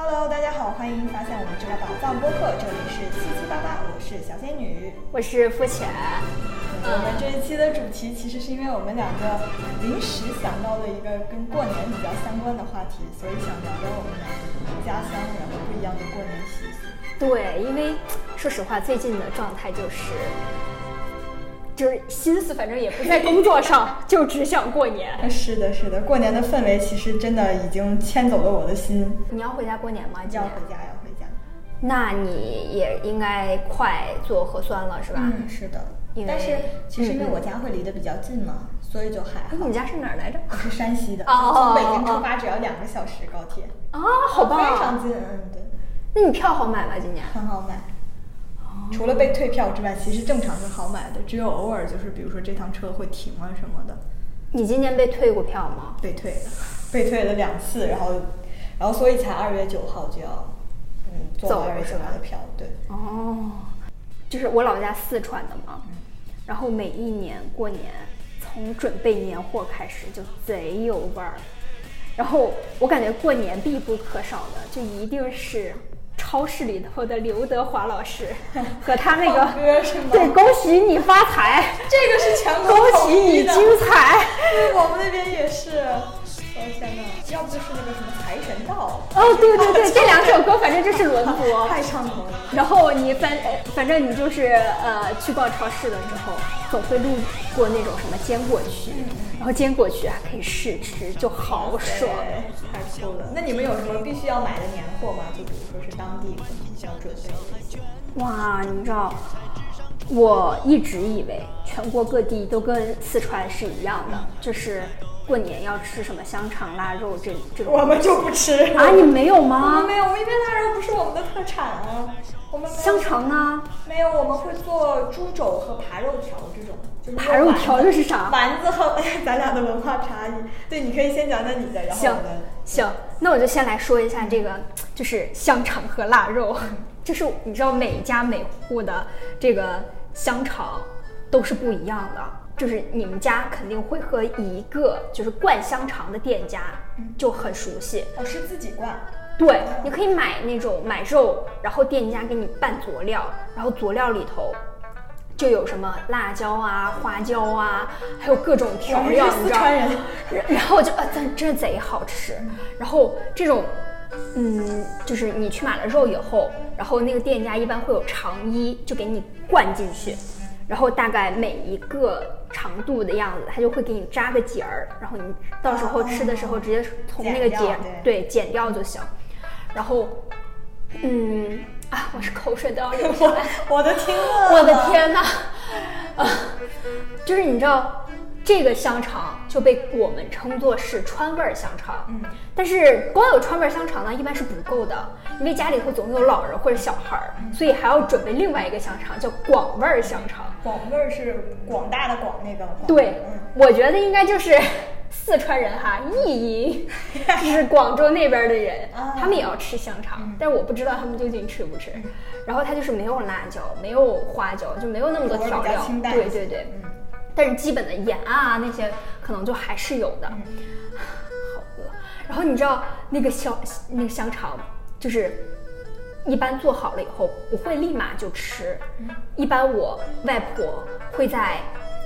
Hello，大家好，欢迎发现我们这个宝藏播客，这里是七七八八，我是小仙女。我是付浅。我们这一期的主题其实是因为我们两个临时想到了一个跟过年比较相关的话题，所以想聊聊我们两个家乡然后不一样的过年习俗。对，因为说实话，最近的状态就是，就是心思反正也不在工作上，就只想过年。是的，是的，过年的氛围其实真的已经牵走了我的心。你要回家过年吗？要回家，要回家。那你也应该快做核酸了，是吧？嗯，是的。因为但是其实因为我家会离得比较近嘛，所以就还好。哎，你家是哪儿来着？我是山西的，哦从北京哦出发只要两个小时高铁。啊，好棒非常啊！近，嗯，对，那你票好买吗？今年？很好买。除了被退票之外，其实正常是好买的，只有偶尔就是比如说这趟车会停啊什么的，你今年被退过票吗？被退的，被退了两次，然后，然后所以才二月九号就要，嗯，做走二月九号的票，对。哦，就是我老家四川的嘛，然后每一年过年，从准备年货开始就贼有味儿，然后我感觉过年必不可少的就一定是超市里头的刘德华老师和他那个对，恭喜你发财，这个是全国恭喜你精彩。对，我们那边也是。要不就是那个什么财神道。哦，对对对，这两首歌反正就是轮 播，太上头了。然后你反呃反正你就是呃去逛超市的时候，总会路过那种什么坚果区，然后坚果区还可以试吃，就好爽。太酷了。那你们有什么必须要买的年货吗？就比如说是当地要准备的。哇，你知道，我一直以为全国各地都跟四川是一样的，就是过年要吃什么香肠、腊肉这这种我们就不吃啊，你没有我们吗？没有，因为腊肉不是我们的特产啊。我们香肠呢？没有，我们会做猪肘和扒肉条这种。就是扒肉条这是啥丸子和咱俩的文化差异。对，你可以先讲讲你的，然后行。行，那我就先来说一下这个，就是香肠和腊肉。就是你知道每一家每户的这个香肠都是不一样的，就是你们家肯定会和一个就是灌香肠的店家就很熟悉。我是自己灌。对，你可以买那种买肉，然后店家给你拌佐料，然后佐料里头就有什么辣椒啊、花椒啊，还有各种调料，你知道然 然后就啊，真真贼好吃。然后这种，嗯，就是你去买了肉以后，然后那个店家一般会有肠衣，就给你灌进去，然后大概每一个长度的样子，它就会给你扎个结儿，然后你到时候吃的时候直接从那个结对剪掉就行。然后，嗯啊，我是口水都要流出来。我的天啊！我的！天呐，啊，就是你知道，这个香肠就被我们称作是川味儿香肠。嗯，但是光有川味儿香肠呢，一般是不够的，因为家里头总有老人或者小孩儿，所以还要准备另外一个香肠，叫广味儿香肠。广味儿是广大的广那个。广。对嗯，我觉得应该就是四川人哈，意淫，就是广州那边的人啊，他们也要吃香肠，但是我不知道他们究竟吃不吃。然后它就是没有辣椒，没有花椒，就没有那么多调料。对对对，嗯但是基本的盐啊那些可能就还是有的。嗯好饿。然后你知道那个小那个香肠就是。一般做好了以后不会立马就吃，一般我外婆会在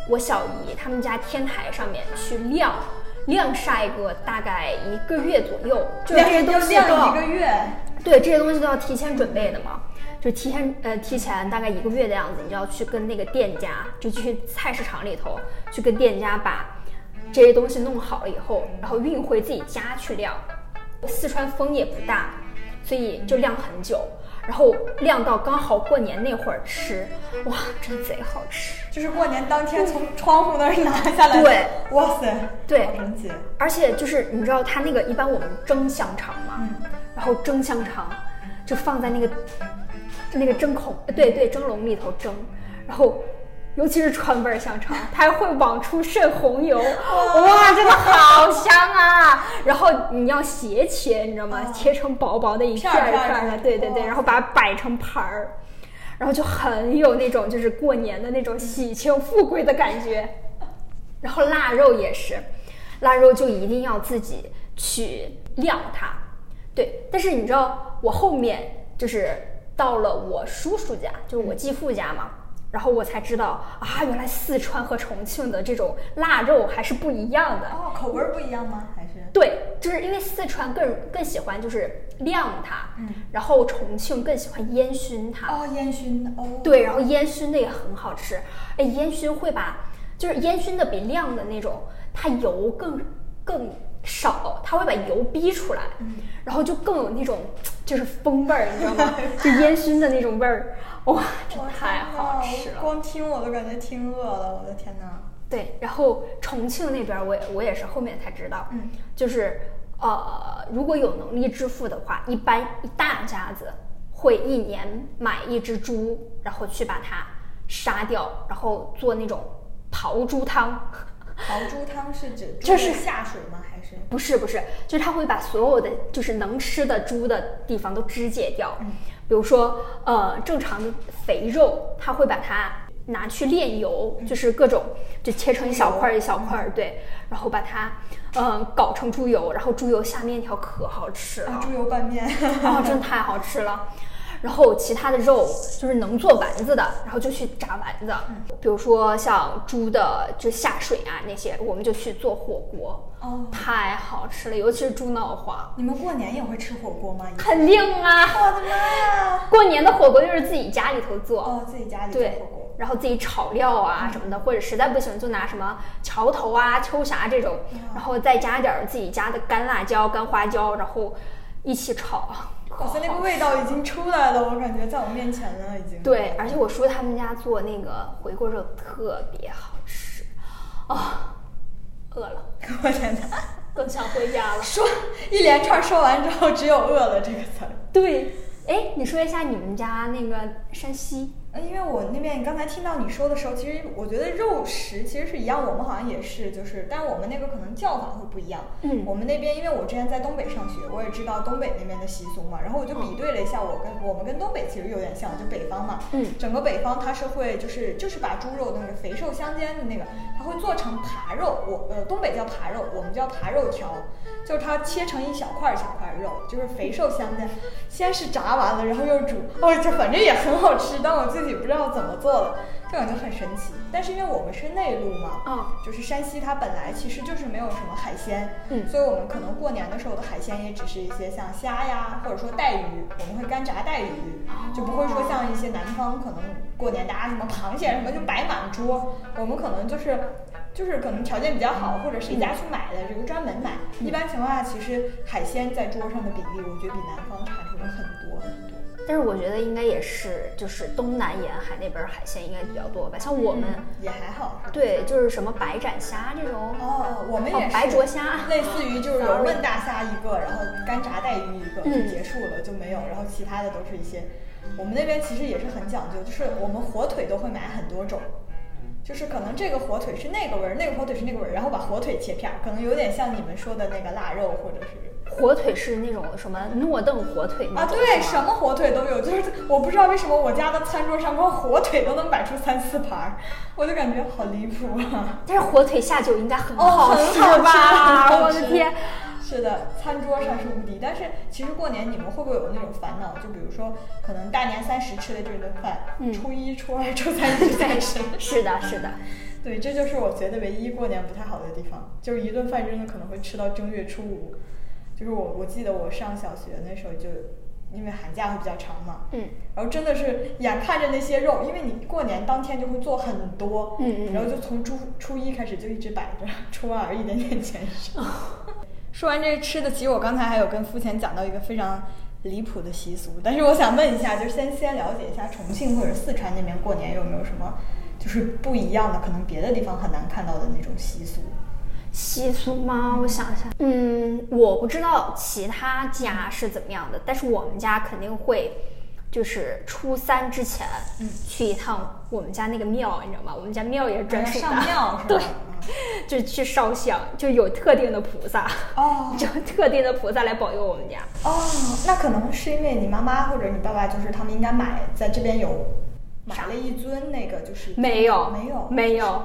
我小姨他们家天台上面去晾，晾晒个大概一个月左右，就是这些东西都晾要一个月。对，这些东西都要提前准备的嘛，就提前呃提前大概一个月的样子，你就要去跟那个店家，就去菜市场里头去跟店家把这些东西弄好了以后，然后运回自己家去晾。四川风也不大，所以就晾很久，然后晾到刚好过年那会儿吃，哇，真贼好吃。就是过年当天从窗户那儿拿下来的。对，哇塞，对。而且就是你知道它那个一般我们蒸香肠嘛，嗯然后蒸香肠就放在那个那个蒸孔，呃对对，蒸笼里头蒸，然后尤其是川味儿香肠，它还会往出渗红油，哇，真的好香啊！然后你要斜切，你知道吗？切成薄薄的一片儿一片儿的，对对对，然后把它摆成盘儿。然后就很有那种就是过年的那种喜庆富贵的感觉。然后腊肉也是，腊肉就一定要自己去晾它，对，但是你知道我后面就是到了我叔叔家，就是我继父家嘛，然后我才知道啊，原来四川和重庆的这种腊肉还是不一样的。哦，口味不一样吗？还是？对，就是因为四川更更喜欢就是晾它，嗯，然后重庆更喜欢烟熏它。哦，烟熏的哦。对，然后烟熏的也很好吃。哎，烟熏会把就是烟熏的比晾的那种，它油更更少，它会把油逼出来，然后就更有那种就是风味儿，你知道吗？就烟熏的那种味儿，哇，真的太好吃了。光听我都感觉听饿了，我的天哪！对，然后重庆那边我也我也是后面才知道，嗯，就是呃，如果有能力致富的话，一般一大家子会一年买一只猪，然后去把它杀掉，然后做那种刨猪汤。刨猪汤是指就是下水吗？不是不是，就是他会把所有的就是能吃的猪的地方都肢解掉，嗯。比如说呃正常的肥肉，他会把它拿去炼油，就是各种就切成一小块儿一小块儿，对，然后把它呃搞成猪油，然后猪油下面条可好吃了，啊猪油拌面？啊，真的太好吃了。然后其他的肉就是能做丸子的，然后就去炸丸子。比如说像猪的就下水啊那些，我们就去做火锅。哦，太好吃了，尤其是猪脑花。你们过年也会吃火锅吗？肯定啊！我的妈呀！过年的火锅就是自己家里头做。哦，自己家里做火锅。，然后自己炒料啊什么的，或者实在不行就拿什么桥头啊、秋霞这种，然后再加点儿自己家的干辣椒、干花椒，然后一起炒。可哇塞，那个味道已经出来了，我感觉在我面前了，已经。对，而且我叔他们家做那个回锅肉特别好吃，啊、饿了，我天哪！更想回家了。说一连串说完之后，只有饿了这个词儿。对，哎，你说一下你们家那个山西，呃，因为我那边刚才听到你说的时候，其实我觉得肉食其实是一样，我们好像也是，就是，但我们那个可能叫法会不一样。嗯我们那边因为我之前在东北上学，我也知道东北那边的习俗嘛，然后我就比对了一下，我跟我们跟东北其实有点像，就北方嘛。嗯整个北方它是会就是就是把猪肉那个肥瘦相间的那个，它会做成扒肉，我呃东北叫扒肉，我们叫扒肉条，就是它切成一小块儿一小块儿肉，就是肥瘦相间，先是炸完了，然后又煮，哦，这反正也很好吃，但我自己不知道怎么做的，就感觉很神奇。但是因为我们是内陆嘛，嗯就是山西它本来其实就是没有什么海鲜，嗯所以我们可能过年的时候的海鲜也只是一些像虾呀，或者说带鱼，我们会干炸带鱼，就不会说像一些南方可能过年大家什么螃蟹什么就摆满桌，我们可能就是就是可能条件比较好，或者谁家去买的这个专门买。一般情况下，其实海鲜在桌上的比例，我觉得比南方差出了很多很多。但是我觉得应该也是，就是东南沿海那边儿海鲜应该比较多吧，像我们。也还好，对，就是什么白斩虾这种，哦，我们也哦是白灼虾 类似于就是 油焖大虾一个，然后干炸带鱼一个，就嗯结束了，就没有，然后其他的都是一些。我们那边其实也是很讲究，就是我们火腿都会买很多种，就是可能这个火腿是那个味儿，那个火腿是那个味儿，然后把火腿切片儿，可能有点像你们说的那个腊肉或者是。火腿是那种什么诺邓火腿吗啊，对，什么火腿都有，就是我不知道为什么我家的餐桌上光火腿都能摆出三四盘儿，我就感觉好离谱啊！但是火腿下酒应该很哦好吃很好吧？我的天！是的，餐桌上是无敌。但是其实过年你们会不会有那种烦恼？就比如说，可能大年三十吃的这顿饭，嗯初一、初二、初三一直在吃。是的，是的，对，这就是我觉得唯一过年不太好的地方，就是一顿饭真的可能会吃到正月初五。就是我，我记得我上小学那时候就，因为寒假会比较长嘛，嗯然后真的是眼看着那些肉，因为你过年当天就会做很多，嗯嗯然后就从初初一开始就一直摆着，初二一点点减少。说完这吃的，其实我刚才还有跟付钱讲到一个非常离谱的习俗，但是我想问一下，就是先先了解一下重庆或者四川那边过年有没有什么就是不一样的，可能别的地方很难看到的那种习俗。习俗吗？我想想，嗯，我不知道其他家是怎么样的，但是我们家肯定会，就是初三之前，嗯去一趟我们家那个庙，你知道吗？我们家庙也是专属的，上庙是吧？对，就去烧香，就有特定的菩萨，哦就特定的菩萨来保佑我们家。哦，那可能是因为你妈妈或者你爸爸，就是他们应该买在这边有买了一尊那个，就是没有，没有没有。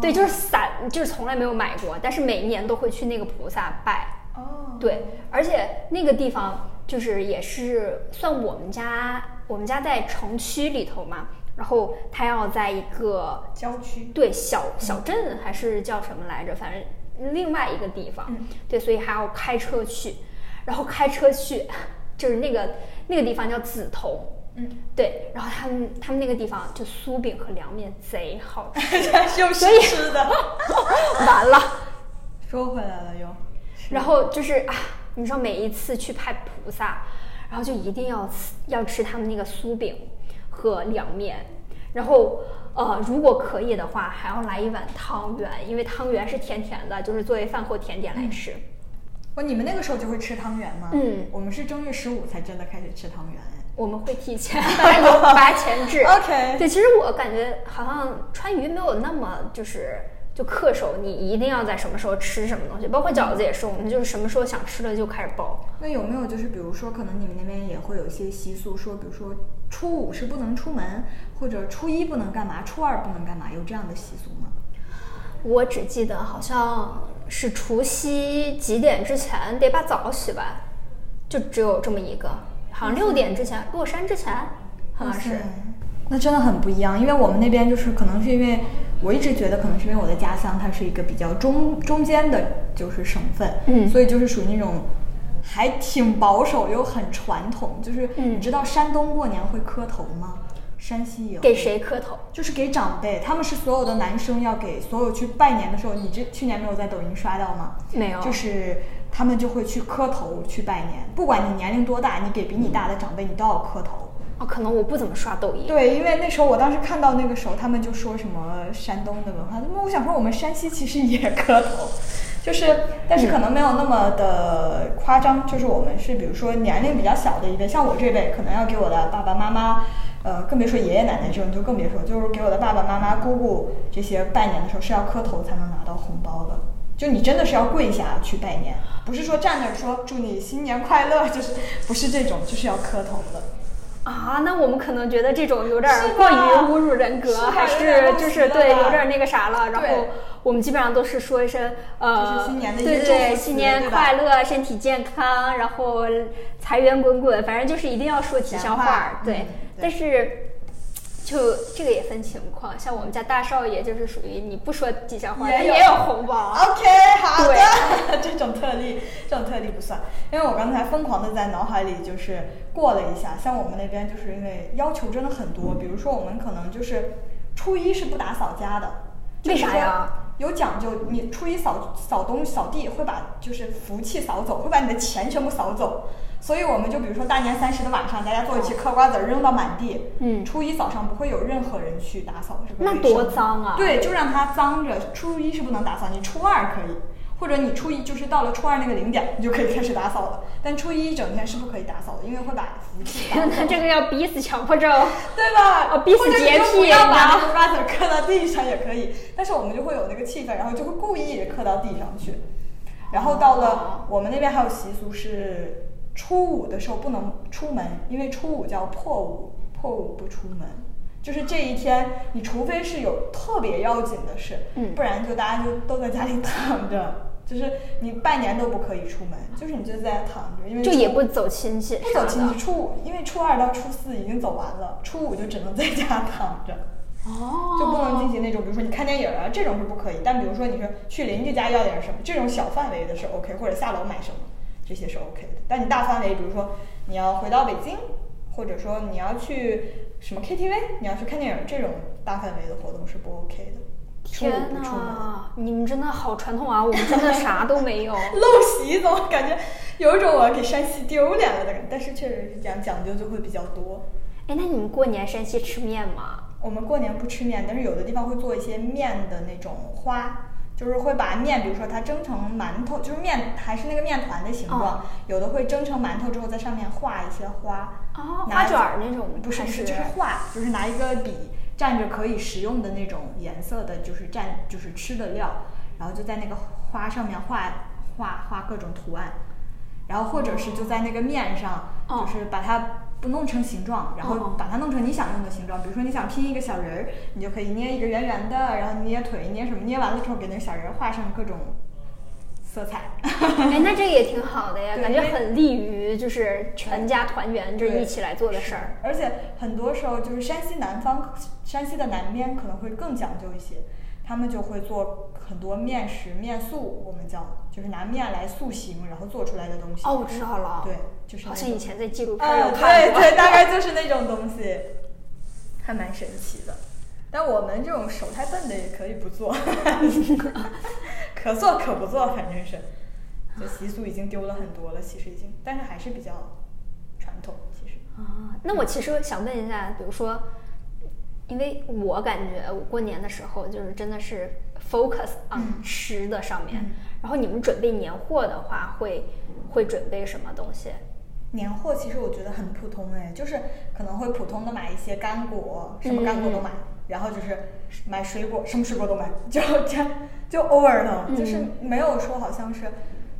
对，就是散，就是从来没有买过，但是每年都会去那个菩萨拜。哦，对，而且那个地方就是也是算我们家，我们家在城区里头嘛，然后他要在一个郊区。对小小镇还是叫什么来着，反正另外一个地方，嗯对，所以还要开车去，然后开车去，就是那个那个地方叫梓潼。嗯，对，然后他们他们那个地方就酥饼和凉面贼好吃，又所以是吃的。完了。说回来了又。然后就是啊，你知道每一次去拜菩萨，然后就一定要吃要吃他们那个酥饼和凉面，然后呃，如果可以的话，还要来一碗汤圆，因为汤圆是甜甜的，就是作为饭后甜点来吃。哦，你们那个时候就会吃汤圆吗？嗯我们是正月十五才真的开始吃汤圆。我们会提前有 八前置。OK 对，其实我感觉好像川渝没有那么就是就恪守，你一定要在什么时候吃什么东西，包括饺子也是，我们就是什么时候想吃了就开始包。那有没有就是比如说，可能你们那边也会有一些习俗，说比如说初五是不能出门，或者初一不能干嘛，初二不能干嘛，有这样的习俗吗？我只记得好像是除夕几点之前得把澡洗完，就只有这么一个，好像六点之前落山之前，好像是。那真的很不一样，因为我们那边就是可能是因为我一直觉得可能是因为我的家乡它是一个比较中中间的，就是省份，嗯所以就是属于那种还挺保守又很传统，就是嗯你知道山东过年会磕头吗？山西也会给谁磕头？就是给长辈，他们是所有的男生要给所有去拜年的时候，你这去年没有在抖音刷到吗？没有就是他们就会去磕头去拜年，不管你年龄多大，你给比你大的长辈，你都要磕头。哦，可能我不怎么刷抖音。对，因为那时候我当时看到那个时候，他们就说什么山东的文化，那么我想说我们山西其实也磕头，就是但是可能没有那么的夸张，就是我们是比如说年龄比较小的一辈，像我这辈可能要给我的爸爸妈妈。呃，更别说爷爷奶奶这种，就更别说，就是给我的爸爸妈妈、姑姑这些拜年的时候是要磕头才能拿到红包的。就你真的是要跪下去拜年，不是说站那儿说祝你新年快乐，就是不是这种，就是要磕头的。啊，那我们可能觉得这种有点儿过于侮辱人格，是还是就是对，有点儿那个啥了。然后我们基本上都是说一声呃，新年的对对新年快乐，身体健康，然后财源滚滚，反正就是一定要说吉祥话对但是。就这个也分情况，像我们家大少爷就是属于你不说吉祥话，也有也有红包。OK，好的，这种特例，这种特例不算，因为我刚才疯狂的在脑海里就是过了一下，像我们那边就是因为要求真的很多，比如说我们可能就是初一是不打扫家的，为啥呀？有讲究，你初一扫扫东扫地会把就是福气扫走，会把你的钱全部扫走。所以我们就比如说大年三十的晚上，大家坐一起嗑瓜子儿扔到满地。嗯初一早上不会有任何人去打扫这个那多脏啊对，就让它脏着。初一是不能打扫，你初二可以，或者你初一就是到了初二那个零点，你就可以开始打扫了。但初一一整天是不可以打扫的，因为会把福气。那 这个要逼死强迫症。对吧？哦逼死或者你洁癖就不要把你知道那个瓜子儿磕到地上也可以，但是我们就会有那个气氛，然后就会故意嗑到地上去。然后到哦了我们那边还有习俗是初五的时候不能出门，因为初五叫破五，破五不出门。就是这一天，你除非是有特别要紧的事，嗯。不然就大家就都在家里躺着，就是你半年都不可以出门，就是你就在家躺着，因为就也不走亲戚，不走亲戚，初五因为初二到初四已经走完了，初五就只能在家躺着，哦，就不能进行那种，比如说你看电影啊这种是不可以，但比如说你说去邻居家要点什么，这种小范围的是 OK，或者下楼买什么，这些是 OK 的。但你大范围，比如说你要回到北京，或者说你要去什么 KTV，你要去看电影，这种大范围的活动是不 OK 的。天。呐，你们真的好传统啊！我们真的啥都没有。陋习怎么感觉有一种我要给山西丢脸了的感觉，但是确实是讲讲究就会比较多。哎，那你们过年山西吃面吗？我们过年不吃面，但是有的地方会做一些面的那种花，就是会把面，比如说它蒸成馒头，就是面还是那个面团的形状，哦有的会蒸成馒头之后在上面画一些花。花卷儿那种还不是不是，就是画，就是拿一个笔蘸着可以食用的那种颜色的，就是蘸就是吃的料，然后就在那个花上面画画画各种图案，然后或者是就在那个面上，哦就是把它不弄成形状，然后哦把它弄成你想用的形状。比如说你想拼一个小人儿，你就可以捏一个圆圆的，然后捏腿捏什么，捏完了之后给那个小人儿画上各种。色彩。哎，那这个也挺好的呀，感觉很利于就是全家团圆，就是一起来做的事儿。而且很多时候就是山西南方，山西的南边可能会更讲究一些，他们就会做很多面食、面素，我们叫就是拿面来塑形，然后做出来的东西。哦，我知道了，对，就是好像以前在纪录片看过。对对，大概就是那种东西，还蛮神奇的。但我们这种手太笨的也可以不做，可做可不做，反正是，这习俗已经丢了很多了，其实已经，但是还是比较传统，其实。啊，那我其实想问一下，比如说，因为我感觉我过年的时候就是真的是 focus on 嗯吃的上面，嗯然后你们准备年货的话，会会准备什么东西？年货其实我觉得很普通哎，就是可能会普通的买一些干果，什么干果都买，然后就是买水果，什么水果都买，就这样，就偶尔的，嗯就是没有说好像是，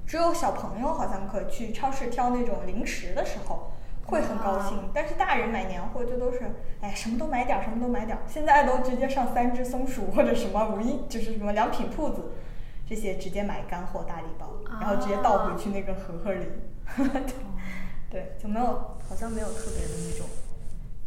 只有小朋友好像可去超市挑那种零食的时候。会很高兴，但是大人买年货就都是，哎，什么都买点儿，什么都买点儿。现在都直接上三只松鼠或者什么无印，就是什么良品铺子，这些直接买干货大礼包，然后直接倒回去那个盒盒里。对，就没有，好像没有特别的那种。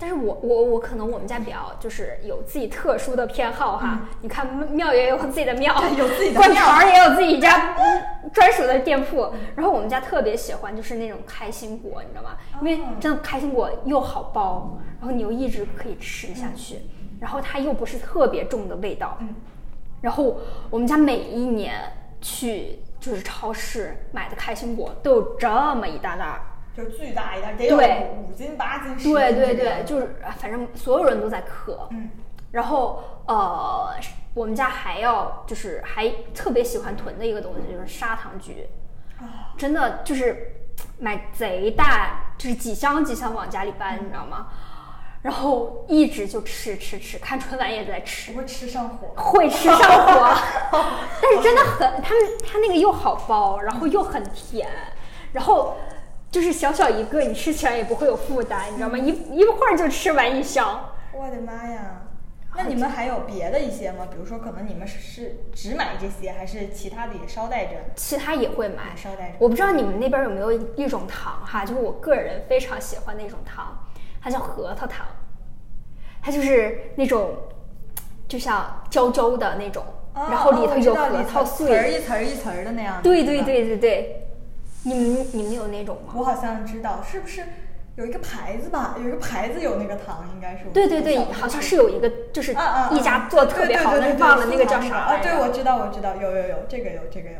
但是我我我可能我们家比较就是有自己特殊的偏好哈，你看庙也有自己的庙，有自己的官也有自己家嗯专属的店铺。然后我们家特别喜欢就是那种开心果，你知道吗？因为哦真的开心果又好剥，然后你又一直可以吃下去，然后它又不是特别重的味道。嗯，然后我们家每一年去就是超市买的开心果都有这么一大袋儿。就巨大一袋，得有对五斤、八斤、对对对，就是啊反正所有人都在嗑。嗯，然后呃，我们家还要就是还特别喜欢囤的一个东西就是砂糖橘，啊，真的就是买贼大，就是几箱几箱往家里搬，你知道吗？然后一直就吃吃吃，看春晚也在吃不，会吃上火。会吃上火，但是真的很，他们他那个又好包，然后又很甜，然后就是小小一个，你吃起来也不会有负担，你知道吗？一一会儿就吃完一箱。我的妈呀！那你们还有别的一些吗？比如说，可能你们是是只买这些，还是其他的也捎带着？其他也会买，捎带着。我不知道你们那边有没有一种糖哈，就是我个人非常喜欢的一种糖，它叫核桃糖，它就是那种就像焦焦的那种，哦然后里头有核桃碎，一层儿一层儿的那样。对对。对对对，你们你们有那种吗？我好像知道，是不是有一个牌子吧？有一个牌子有那个糖，应该是。对对对好像是有一个就是一家做的特别好，但是对对对对忘了那个叫对啥啊？对，我知道，我知道，有有有，这个有，这个有。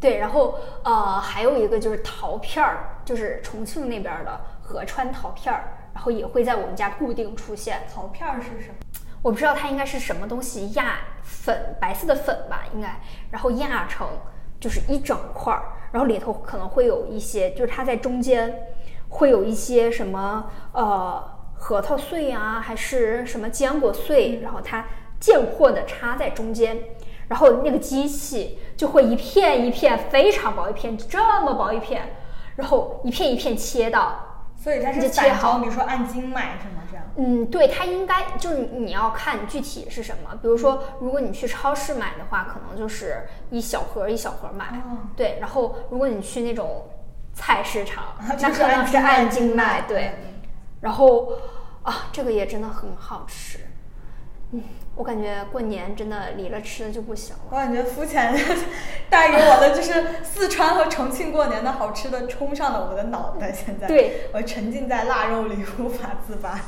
对，然后呃还有一个就是桃片儿，就是重庆那边儿的合川桃片儿，然后也会在我们家固定出现。桃片儿是什么？我不知道它应该是什么东西压粉，白色的粉吧，应该，然后压成就是一整块儿，然后里头可能会有一些，就是它在中间会有一些什么呃核桃碎啊，还是什么坚果碎，然后它间或的插在中间，然后那个机器就会一片一片非常薄一片，这么薄一片，然后一片一片切到。所以它是切散好装，比如说按斤卖是吗？嗯，对，它应该就是你要看具体是什么。比如说，如果你去超市买的话，可能就是一小盒一小盒买。哦对，然后如果你去那种菜市场，那就是可能是按斤卖对，然后啊，这个也真的很好吃。嗯，我感觉过年真的离了吃的就不行了。我感觉肤浅带给我的就是四川和重庆过年的好吃的冲上了我的脑袋，现在对我沉浸在腊肉里无法自拔。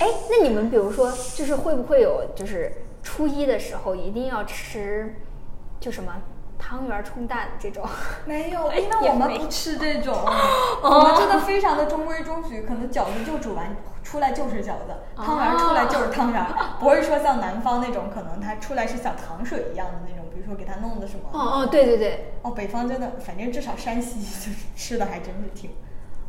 哎，那你们比如说，就是会不会有，就是初一的时候一定要吃，就什么汤圆儿冲蛋这种？没有，哎因为我们不吃这 种，我们真的非常的中规中矩，可能饺子就煮完出来就是饺子，汤圆儿出来就是汤圆儿，不会说像南方那种，可能它出来是像糖水一样的那种，比如说给它弄的什么。哦哦，对对对，哦，北方真的，反正至少山西就是吃的还真是挺。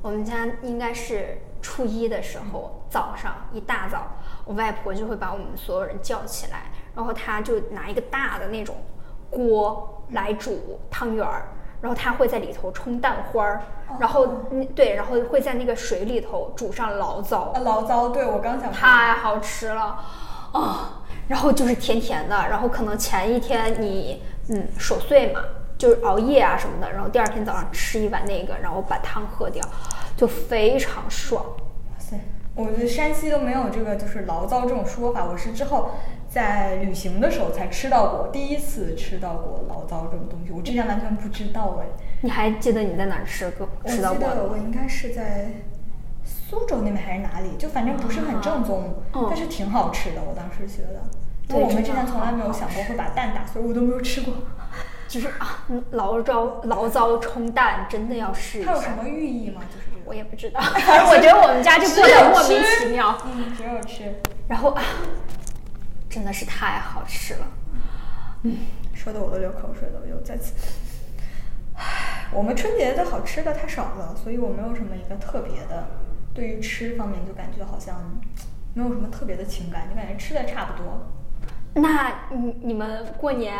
我们家应该是初一的时候早上一大早，我外婆就会把我们所有人叫起来，然后她就拿一个大的那种锅来煮汤圆儿，然后她会在里头冲蛋花儿，然后嗯对，然后会在那个水里头煮上醪糟啊，，醪糟，对我刚想说。太好吃了啊！然后就是甜甜的，然后可能前一天你嗯守岁嘛，就是熬夜啊什么的，然后第二天早上吃一碗那个，然后把汤喝掉，就非常爽。哇塞，我觉得山西都没有这个就是醪糟这种说法，我是之后在旅行的时候才吃到过，第一次吃到过醪糟这种东西，我之前完全不知道哎。你还记得你在哪儿吃过吃到过我记得我应该是在苏州那边还是哪里，就反正不是很正宗，嗯但是挺好吃的。我当时觉得，因对为我们之前从来没有想过会把蛋打碎，我都没有吃过。就是啊，嗯醪糟醪糟冲蛋真的要试一下。它有什么寓意吗？就是这个。我也不知道，反正我觉得我们家就过得莫名其妙。嗯，只有吃。然后啊，真的是太好吃了。嗯说的我都流口水了，我又再次。唉，我们春节的好吃的太少了，所以我没有什么一个特别的，对于吃方面就感觉好像没有什么特别的情感，就感觉吃的差不多。那你你们过年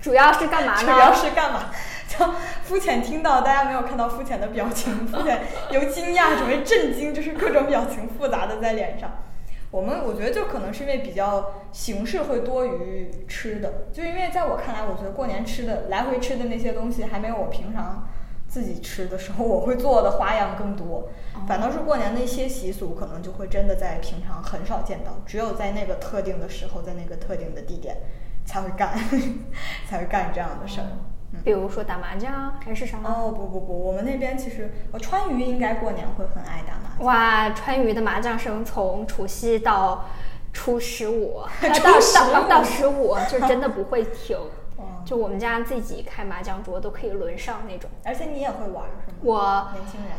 主要是干嘛呢？主要是干嘛？就肤浅听到大家没有看到肤浅的表情，肤浅由惊讶转为震惊，就是各种表情复杂的在脸上。我们我觉得就可能是因为比较形式会多于吃的，就因为在我看来，我觉得过年吃的来回吃的那些东西还没有我平常自己吃的时候我会做的花样更多。反倒是过年的一些习俗，可能就会真的在平常很少见到，只有在那个特定的时候，在那个特定的地点才会干，才会干这样的事儿。比如说打麻将还是啥？哦不不不，我们那边其实呃川渝应该过年会很爱打麻将。哇，川渝的麻将声从除夕到初十五，到15到到十五，就真的不会停。哦就我们家自己开麻将桌都可以轮上那种。而且你也会玩儿是吗？我年轻人。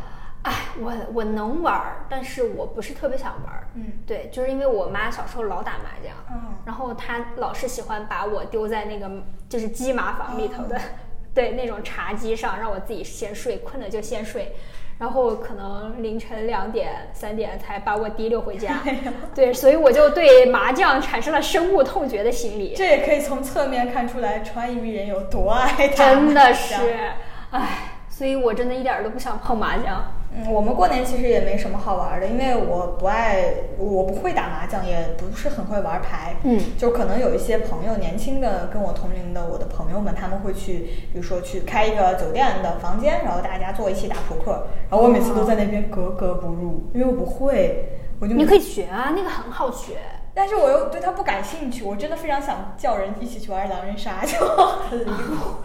哎，我我能玩儿，但是我不是特别想玩儿。嗯对，就是因为我妈小时候老打麻将，嗯然后她老是喜欢把我丢在那个就是鸡麻房里头的，哦 对那种茶几上，让我自己先睡，困了就先睡，然后可能凌晨两点三点才把我提溜回家。对，所以我就对麻将产生了深恶痛绝的心理。这也可以从侧面看出来川渝人有多爱打真的是将，唉，所以我真的一点儿都不想碰麻将。嗯，我们过年其实也没什么好玩的，因为我不爱，我不会打麻将，也不是很会玩牌。嗯就可能有一些朋友，年轻的跟我同龄的我的朋友们，他们会去，比如说去开一个酒店的房间，然后大家坐一起打扑克，然后我每次都在那边格格不入，因为我不会，我就你可以学啊，那个很好学。但是我又对它不感兴趣，我真的非常想叫人一起去玩狼人杀，就很离谱。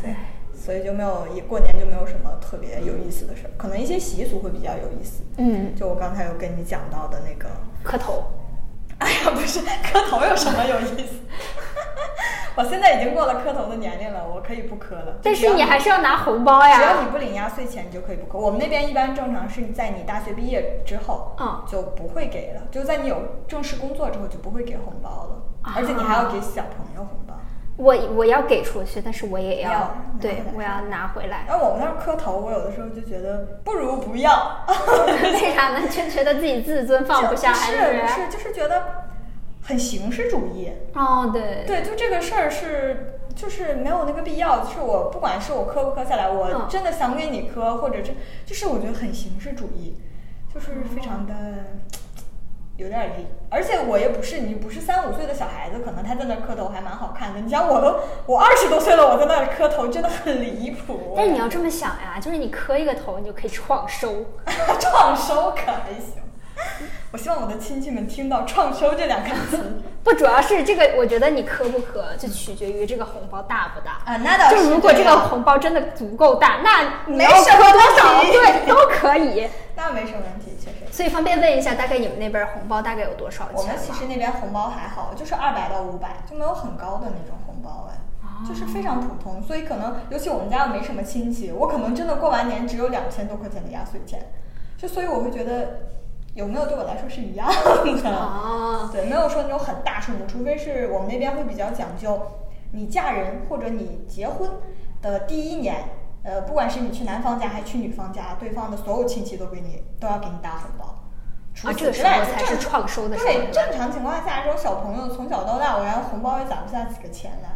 对，所以就没有一过年就没有什么特别有意思的事儿，可能一些习俗会比较有意思。嗯，就我刚才有跟你讲到的那个，磕头。哎呀，不是磕头有什么有意思？我现在已经过了磕头的年龄了，我可以不磕了。但是你还是要拿红包呀只要。你不领压岁钱，你就可以不磕。我们那边一般正常是在你大学毕业之后，嗯就不会给了，就在你有正式工作之后就不会给红包了，啊而且你还要给小朋友红包。我我要给出去，但是我也要要对我要拿回来。然后我们那儿磕头，我有的时候就觉得不如不要。为啥呢？就觉得自己自尊放不下，还是不是就是觉得很形式主义。哦，对对，就这个事儿是，就是没有那个必要。就是我不管是我磕不磕下来，我嗯真的想给你磕，或者这就是我觉得很形式主义，就是非常的有点离。而且我也不是你不是三五岁的小孩子，可能他在那儿磕头还蛮好看的。你像我都我二十多岁了，我在那儿磕头，真的很离谱。但你要这么想呀，就是你磕一个头，你就可以创收。创收可还行。我希望我的亲戚们听到“创收”这两个词 不，主要是这个，我觉得你磕不磕，就取决于这个红包大不大。啊，那倒就是如果这个红包真的足够大，那你没要磕什么多少，对，都可以。那没什么问题，确实。所以方便问一下，大概你们那边红包大概有多少钱？我们其实那边红包还好，就是二百到五百，就没有很高的那种红包哎，就是非常普通。所以可能，尤其我们家又没什么亲戚，我可能真的过完年只有两千多块钱的压岁钱，就所以我会觉得有没有对我来说是一样的。啊，对，没有说那种很大数目，除非是我们那边会比较讲究，你嫁人或者你结婚的第一年，呃，不管是你去男方家还是去女方家，对方的所有亲戚都给你都要给你打红包。除此之外，才是创收的时候。对，正常情况下，这种小朋友从小到大，我连红包也攒不下几个钱来。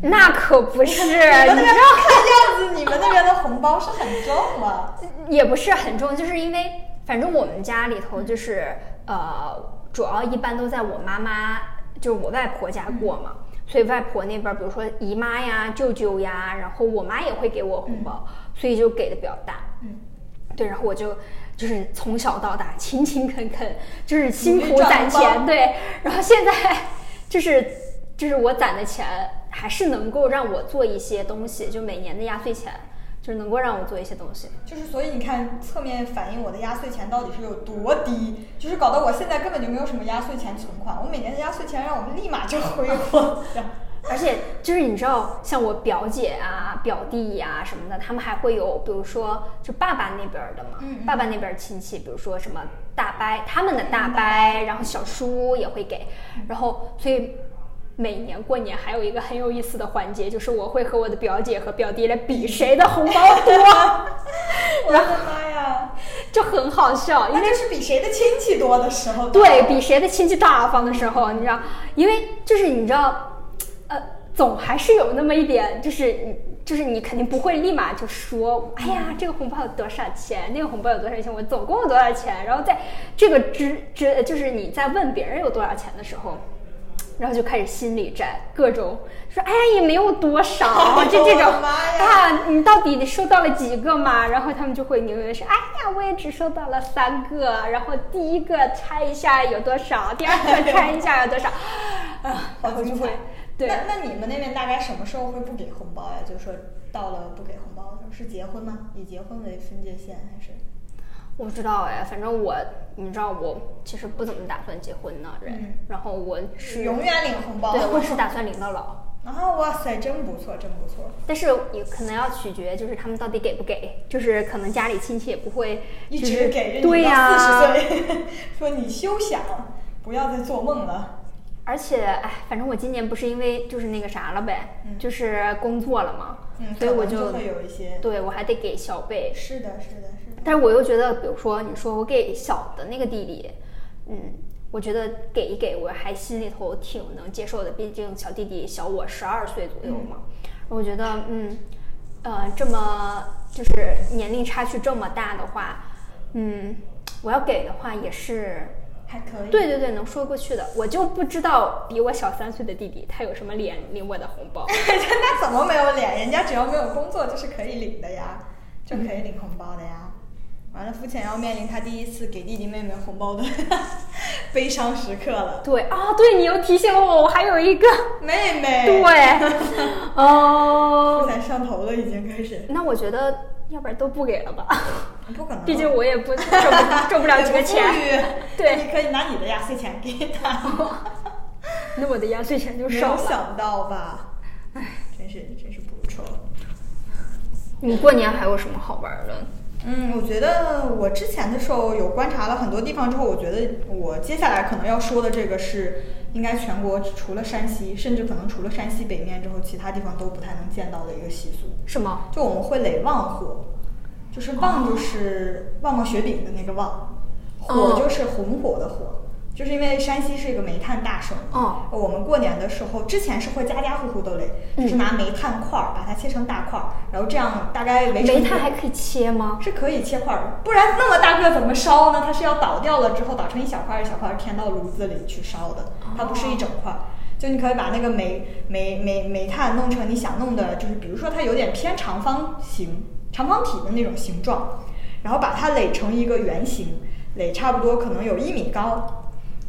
那可不是，你们那边你知道。看样子，你们那边的红包是很重了。也不是很重，就是因为反正我们家里头就是呃，主要一般都在我妈妈就是我外婆家过嘛。所以外婆那边，比如说姨妈呀、舅舅呀，然后我妈也会给我红包，所以就给的比较大。嗯，对，然后我就就是从小到大勤勤恳恳，就是辛苦攒钱，对，然后现在就是就是我攒的钱还是能够让我做一些东西，就每年的压岁钱，就是能够让我做一些东西。就是所以你看，侧面反映我的压岁钱到底是有多低，就是搞得我现在根本就没有什么压岁钱存款，我每年的压岁钱让我们立马就挥霍掉。而且就是你知道，像我表姐啊、表弟呀、什么的，他们还会有，比如说就爸爸那边儿的嘛，嗯嗯爸爸那边儿亲戚，比如说什么大伯，他们的大嗯伯，然后小叔也会给，然后所以每年过年还有一个很有意思的环节，就是我会和我的表姐和表弟来比谁的红包多，我的妈呀！就很好笑，因为那就是比谁的亲戚多的时候，对比谁的亲戚大方的时候，你知道，因为就是你知道，呃，总还是有那么一点，就是你就是你肯定不会立马就说，哎呀，这个红包有多少钱，那个红包有多少钱，我总共有多少钱，然后在这个之之，就是你在问别人有多少钱的时候。然后就开始心理战，各种说，哎呀，也没有多少，这 这种妈呀啊，你到底收到了几个嘛？然后他们就会宁愿是，哎呀，我也只收到了三个，然后第一个猜一下有多少，第二个猜一下有多少，啊，好后就会。对，那那你们那边大概什么时候会不给红包呀？就是说到了不给红包的时候，是结婚吗？以结婚为分界线还是？我不知道哎，反正我，你知道我其实不怎么打算结婚的人，嗯然后我是永远领红包。对，我是 打算领到老。啊，哇塞，真不错，真不错。但是也可能要取决，就是他们到底给不给，就是可能家里亲戚也不会一直给着你对呀、到四十岁，说你休想，不要再做梦了。而且，哎，反正我今年不是因为就是那个啥了呗，嗯就是工作了嘛，嗯，所以我就会有一些。对我还得给小贝。是的，是的，是的。但是我又觉得，比如说你说我给小的那个弟弟，嗯，我觉得给一给我还心里头挺能接受的，毕竟小弟弟小我十二岁左右嘛。我觉得，嗯，呃，这么就是年龄差距这么大的话，嗯，我要给的话也是。还可以。对对对，能说过去的，我就不知道比我小三岁的弟弟他有什么脸领我的红包。那怎么没有脸？人家只要没有工作就是可以领的呀，就可以领红包的呀。完了，付浅要面临他第一次给弟弟妹妹红包的 悲伤时刻了。对啊，对你又提醒了我，我还有一个，妹妹，对，哦付，浅上头了，已经开始。那我觉得要不然都不给了吧，不可能，毕竟我也不挣不挣不了几个钱，对你可以拿你的压岁钱给他。那我的压岁钱就没少了。有想到吧？唉，真是真是不错。你过年还有什么好玩的？嗯，我觉得我之前的时候有观察了很多地方之后，我觉得我接下来可能要说的这个是应该全国除了山西，甚至可能除了山西北面之后，其他地方都不太能见到的一个习俗。什么？就我们会垒旺火，就是旺就是旺旺雪饼的那个旺，火哦就是红火的火。就是因为山西是一个煤炭大省，哦我们过年的时候，之前是会家家户户都垒，就是嗯拿煤炭块儿把它切成大块儿，然后这样大概煤煤炭还可以切吗？是可以切块儿的，不然那么大个怎么烧呢？它是要倒掉了之后捣成一小块儿一小块儿填到炉子里去烧的，它不是一整块儿。就你可以把那个煤煤煤煤炭弄成你想弄的，就是比如说它有点偏长方形、长方体的那种形状，然后把它垒成一个圆形，垒差不多可能有一米高，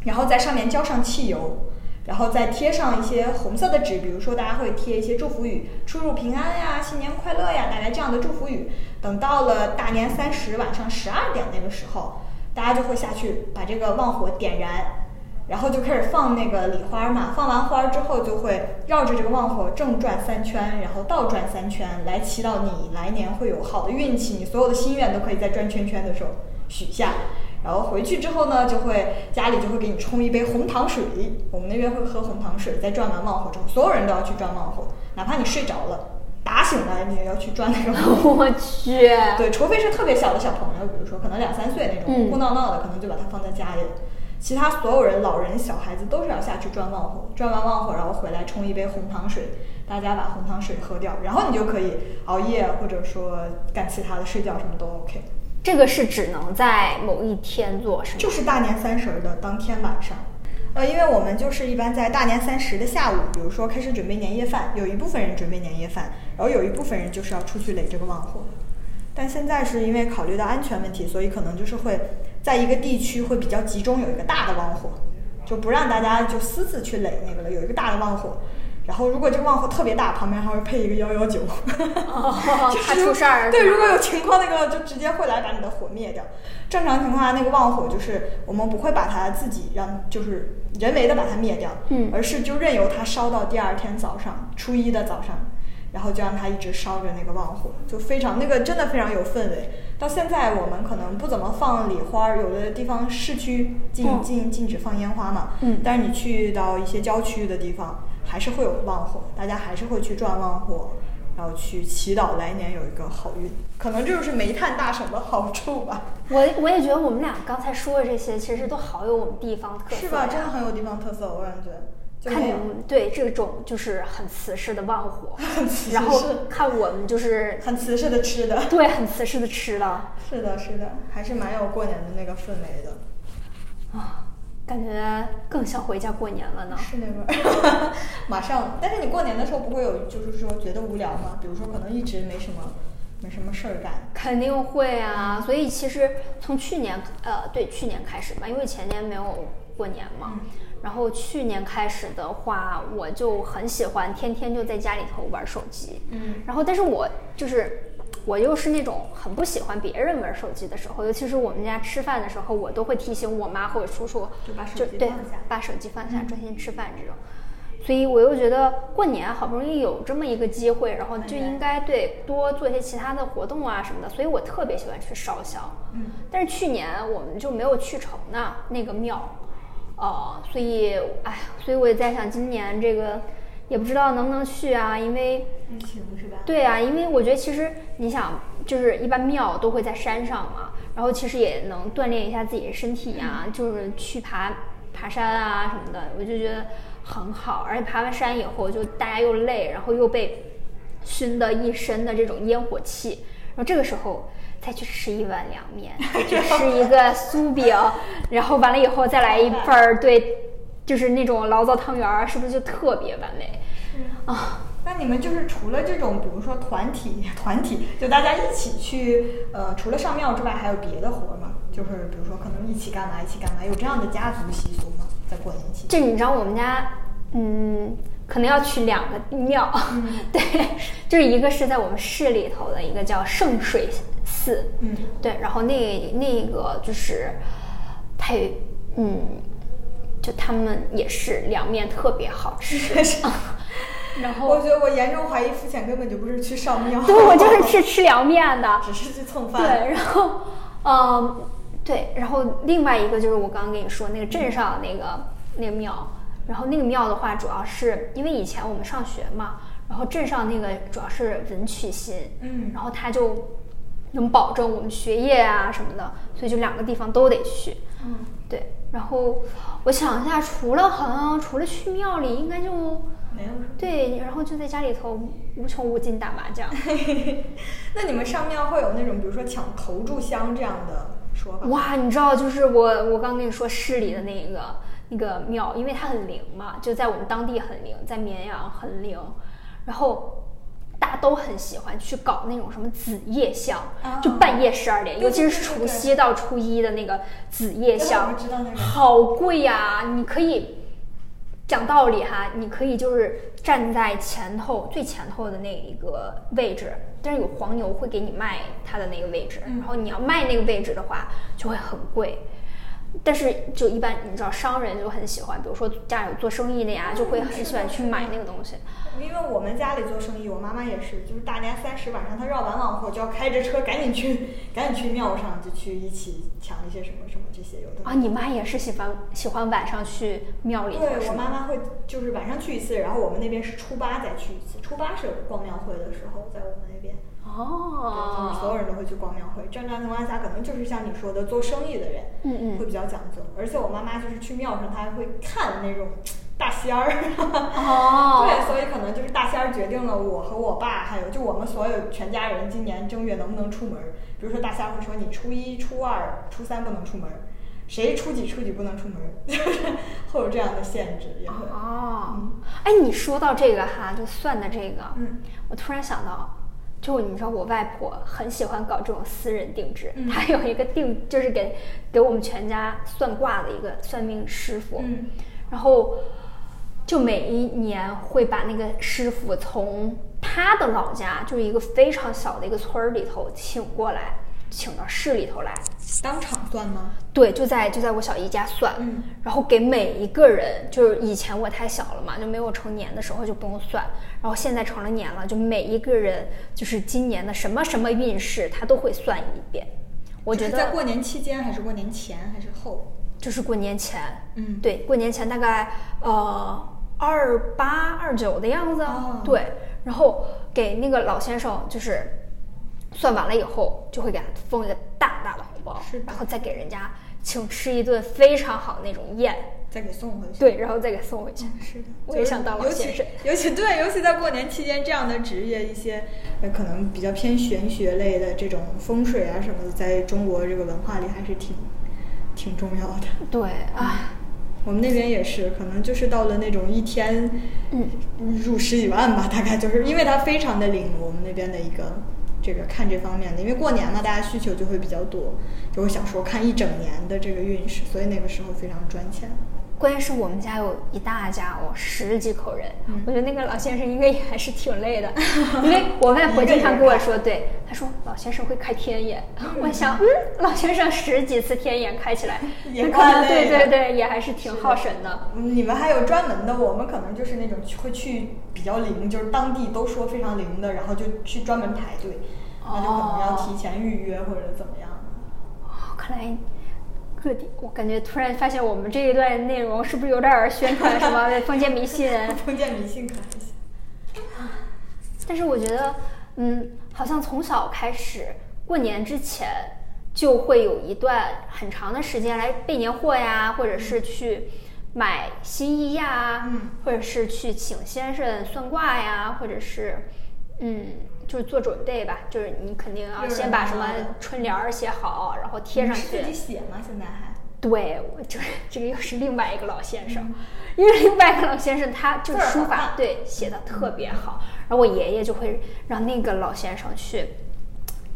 然后在上面浇上汽油。然后再贴上一些红色的纸，比如说大家会贴一些祝福语，出入平安呀、新年快乐呀，大概这样的祝福语。等到了大年三十晚上十二点那个时候，大家就会下去把这个旺火点燃，然后就开始放那个礼花嘛。放完花之后，就会绕着这个旺火正转三圈，然后倒转三圈，来祈祷你来年会有好的运气，你所有的心愿都可以在转圈圈的时候许下。然后回去之后呢，就会家里就会给你冲一杯红糖水。我们那边会喝红糖水，在转完旺火之后，所有人都要去转旺火，哪怕你睡着了，打醒了你也要去转那个。我去，对，除非是特别小的小朋友，比如说可能两三岁那种嗯哭哭闹闹的，可能就把它放在家里了。其他所有人，老人、小孩子都是要下去转旺火，转完旺火，然后回来冲一杯红糖水，大家把红糖水喝掉，然后你就可以熬夜，或者说干其他的，睡觉什么都 OK。这个是只能在某一天做，是吗？就是大年三十儿的当天晚上。呃，因为我们就是一般在大年三十的下午，比如说开始准备年夜饭，有一部分人准备年夜饭，然后有一部分人就是要出去垒这个旺火。但现在是因为考虑到安全问题，所以可能就是会在一个地区会比较集中有一个大的旺火，就不让大家就私自去垒那个了，有一个大的旺火。然后如果这个旺火特别大，旁边还会配一个幺幺九，怕出事儿。对，如果有情况，那个就直接会来把你的火灭掉。正常情况下，那个旺火就是我们不会把它自己让，就是人为的把它灭掉，嗯，而是就任由它烧到第二天早上，初一的早上，然后就让它一直烧着那个旺火，就非常那个真的非常有氛围。到现在我们可能不怎么放礼花，有的地方市区禁禁禁止放烟花嘛，嗯，但是你去到一些郊区的地方，还是会有旺火，大家还是会去转旺火。然后去祈祷来年有一个好运，可能这就是煤炭大省的好处吧。我我也觉得我们俩刚才说的这些，其实都好有我们地方特色，是吧？真的很有地方特色，我感觉。看你们对这种就是很瓷实的旺火，然后看我们就是很瓷实的吃的，对，很瓷实的吃的。是的，是的，还是蛮有过年的那个氛围的。啊。感觉更想回家过年了呢。是那味儿，马上。但是你过年的时候不会有，就是说觉得无聊吗？比如说可能一直没什么，没什么事儿干。肯定会啊。所以其实从去年，呃，对，去年开始吧，因为前年没有过年嘛。然后去年开始的话，我就很喜欢天天就在家里头玩手机。嗯。然后，但是我就是。我又是那种很不喜欢别人玩手机的时候，尤其是我们家吃饭的时候，我都会提醒我妈或者叔叔，就把手机放下，把手机放下，专心吃饭这种。所以我又觉得过年好不容易有这么一个机会，然后就应该对多做一些其他的活动啊什么的。所以我特别喜欢去烧香。嗯。但是去年我们就没有去成呢那个庙，哦，所以哎，所以我也在想今年这个。也不知道能不能去啊，因为疫情是吧？对啊，因为我觉得其实你想，就是一般庙都会在山上嘛，然后其实也能锻炼一下自己的身体呀，就是去爬爬山啊什么的，我就觉得很好。而且爬完山以后，就大家又累，然后又被熏得一身的这种烟火气，然后这个时候再去吃一碗凉面，再去吃一个酥饼，然后完了以后再来一份儿对。就是那种醪糟汤圆儿，是不是就特别完美？啊，那你们就是除了这种，比如说团体 团体，就大家一起去，呃，除了上庙之外，还有别的活吗？就是比如说可能一起干嘛一起干嘛，有这样的家族习俗吗？在过年期间？这你知道我们家，嗯，可能要去两个庙，对，就是一个是在我们市里头的一个叫圣水寺，嗯，对，然后那那个就是配，嗯。就他们也是凉面特别好吃，然后我觉得我严重怀疑付浅根本就不是去上庙，对我就是去吃凉面的，只是去蹭饭。对，然后，嗯，对，然后另外一个就是我刚刚跟你说那个镇上那个那个庙，然后那个庙的话，主要是因为以前我们上学嘛，然后镇上那个主要是文曲星，嗯，然后他就能保证我们学业啊什么的，所以就两个地方都得去，嗯，对。然后我想一下，除了好像除了去庙里，应该就没有对，然后就在家里头无穷无尽打麻将。那你们上庙会有那种，比如说抢头炷香这样的说法？哇，你知道，就是我我刚跟你说市里的那个那个庙，因为它很灵嘛，就在我们当地很灵，在绵阳很灵，然后。大家都很喜欢去搞那种什么子夜香，就半夜十二点，尤其是除夕到初一的那个子夜香，好贵呀！你可以讲道理哈，你可以就是站在前头最前头的那一个位置，但是有黄牛会给你卖他的那个位置，然后你要卖那个位置的话就会很贵。但是就一般你知道商人就很喜欢，比如说家里有做生意的呀，就会很喜欢去买那个东西。因为我们家里做生意，我妈妈也是，就是大年三十晚上，她绕完旺火就要开着车赶紧去，赶紧去庙上，就去一起抢一些什么什么这些有的。啊，你妈也是喜欢喜欢晚上去庙里？对我妈妈会就是晚上去一次，然后我们那边是初八再去一次，初八是逛庙会的时候，在我们那边。哦。就是所有人都会去逛庙会。正常情况下，可能就是像你说的做生意的人，嗯嗯，会比较讲究。而且我妈妈就是去庙上，她还会看那种。大仙儿，哦，对，所以可能就是大仙儿决定了我和我爸，还有就我们所有全家人今年正月能不能出门。比如说大仙儿会说你初一、初二、初三不能出门，谁初几初几不能出门，就 是会有这样的限制，也会。哦，哎，你说到这个哈，就算的这个，嗯，我突然想到，就你知道我外婆很喜欢搞这种私人定制，嗯。她有一个定，就是给给我们全家算卦的一个算命师傅，嗯。然后就每一年会把那个师傅从他的老家，就是一个非常小的一个村儿里头请过来，请到市里头来，当场算吗？对，就在就在我小姨家算，嗯然后给每一个人，就是以前我太小了嘛，就没有成年的时候就不用算，然后现在成了年了，就每一个人就是今年的什么什么运势，他都会算一遍。我觉得在过年期间，还是过年前，还是后？就是过年前，嗯对，过年前大概呃二八二九的样子，哦对，然后给那个老先生就是算完了以后，就会给他封一个大大的红包，然后再给人家请吃一顿非常好的那种宴，再给送回去。对，然后再给送回去。是的，我也想当老尤其先生尤其对，尤其在过年期间，这样的职业，一些呃可能比较偏玄学类的这种风水啊什么的，在中国这个文化里还是挺挺重要的。对，啊，我们那边也是，可能就是到了那种一天，嗯，入十几万吧，大概就是因为它非常的灵，我们那边的一个这个看这方面的，因为过年嘛，大家需求就会比较多，就会想说看一整年的这个运势，所以那个时候非常赚钱。关键是我们家有一大家哦，十几口人，嗯我觉得那个老先生应该也还是挺累的，因为我外婆经常跟我说，对，她说老先生会开天眼，我想，嗯，老先生十几次天眼开起来，也可能对对对，也还是挺耗神的。嗯你们还有专门的，我们可能就是那种会去比较灵，就是当地都说非常灵的，然后就去专门排队，那就可能要提前预约或者怎么样。哦看来各地，我感觉突然发现我们这一段内容是不是有点宣传什么 封建迷信？封建迷信可还行。但是我觉得，嗯，好像从小开始，过年之前就会有一段很长的时间来备年货呀，或者是去买新衣呀，嗯或者是去请先生算卦呀，或者是，嗯，就是做准备吧，就是你肯定要先把什么春联儿写好，然后贴上去自己写吗？现在还？对，我就是这个又是另外一个老先生，因为另外一个老先生他就是书法对写的特别好，然后我爷爷就会让那个老先生去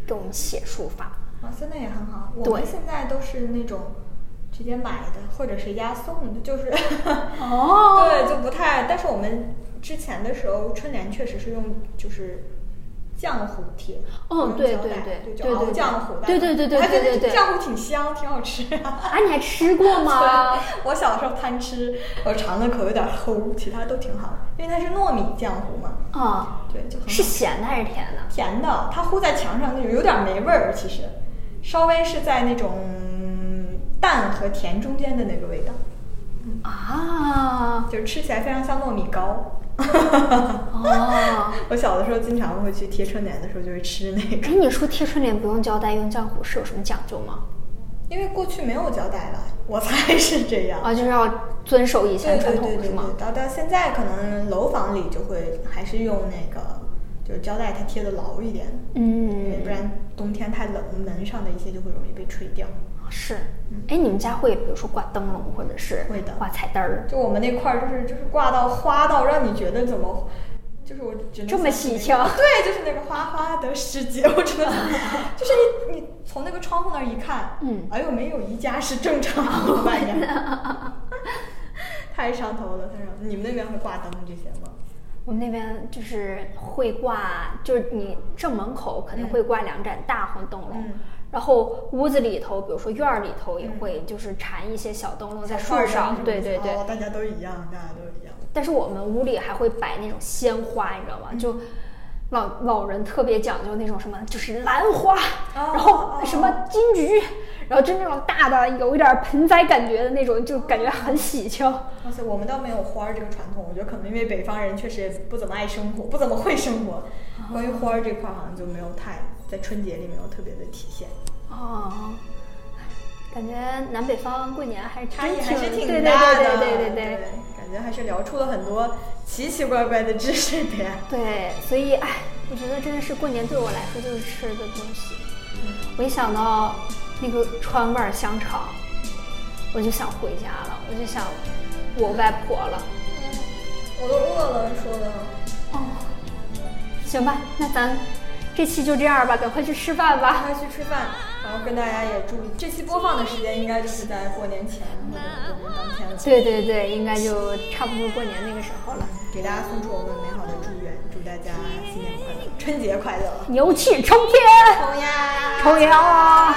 给我们写书法。啊，现在也很好。我们现在都是那种直接买的，或者是押送的，就是哦 对，就不太。但是我们之前的时候，春联确实是用就是。浆糊贴，哦对对对对，就熬对对浆糊，对对对对对对对这浆糊挺香，挺好吃啊。啊，你还吃过吗？对我小时候贪吃，我尝了口有点齁，其他都挺好的，因为它是糯米浆糊嘛。啊，对，就很好是咸的还是甜的？甜的，它糊在墙上那种有点没味儿，其实稍微是在那种淡和甜中间的那个味道，啊，就是吃起来非常像糯米糕。哦，我小的时候经常会去贴春联的时候就会吃那个，哎，你说贴春联不用胶带用浆糊是有什么讲究吗？因为过去没有胶带了，我猜是这样。啊，就是要遵守以对前传对对对对统是吗？，到到现在可能楼房里就会还是用那个，就是胶带它贴的牢一点，嗯不，然冬天太冷，门上的一些就会容易被吹掉。是。哎，你们家会比如说挂灯笼，或者是会的挂彩灯儿？就我们那块儿，就是就是挂到花到让你觉得怎么，就是我只能这么喜庆对，就是那个花花的世界，我真的，就是你你从那个窗户那儿一看，嗯哎呦，没有一家是正常的 太上头了，太上头。你们那边会挂灯这些吗？我们那边就是会挂，就是你正门口肯定会挂两盏大红灯笼，嗯然后屋子里头，比如说院儿里头也会就是缠一些小灯笼在树上，对对对。哦，大家都一样，大家都一样。但是我们屋里还会摆那种鲜花，你知道吗？就老老人特别讲究那种什么，就是兰花，然后什么金桔，然后就那种大的，有一点盆栽感觉的那种，就感觉很喜庆。哇塞我们倒没有花儿这个传统，我觉得可能因为北方人确实也不怎么爱生活，不怎么会生活。关于花儿这块儿好像就没有太在春节里没有特别的体现。哦，感觉南北方过年还是差异还是挺对对大的，对对对对对，感觉还是聊出了很多奇奇怪怪的知识点。对，所以哎，我觉得真的是过年对我来说就是吃的东西。我一想到那个川味儿香肠，我就想回家了，我就想我外婆了。我都饿了，说的。哦，行吧，那咱这期就这样吧，赶快去吃饭吧。赶快去吃饭，然后跟大家也祝这期播放的时间应该就是在过年前或者过年当天了。对对对，应该就差不多过年那个时候了。给大家送出我们美好的祝愿，祝大家新年快乐，春节快乐，牛气冲天，冲呀，冲呀！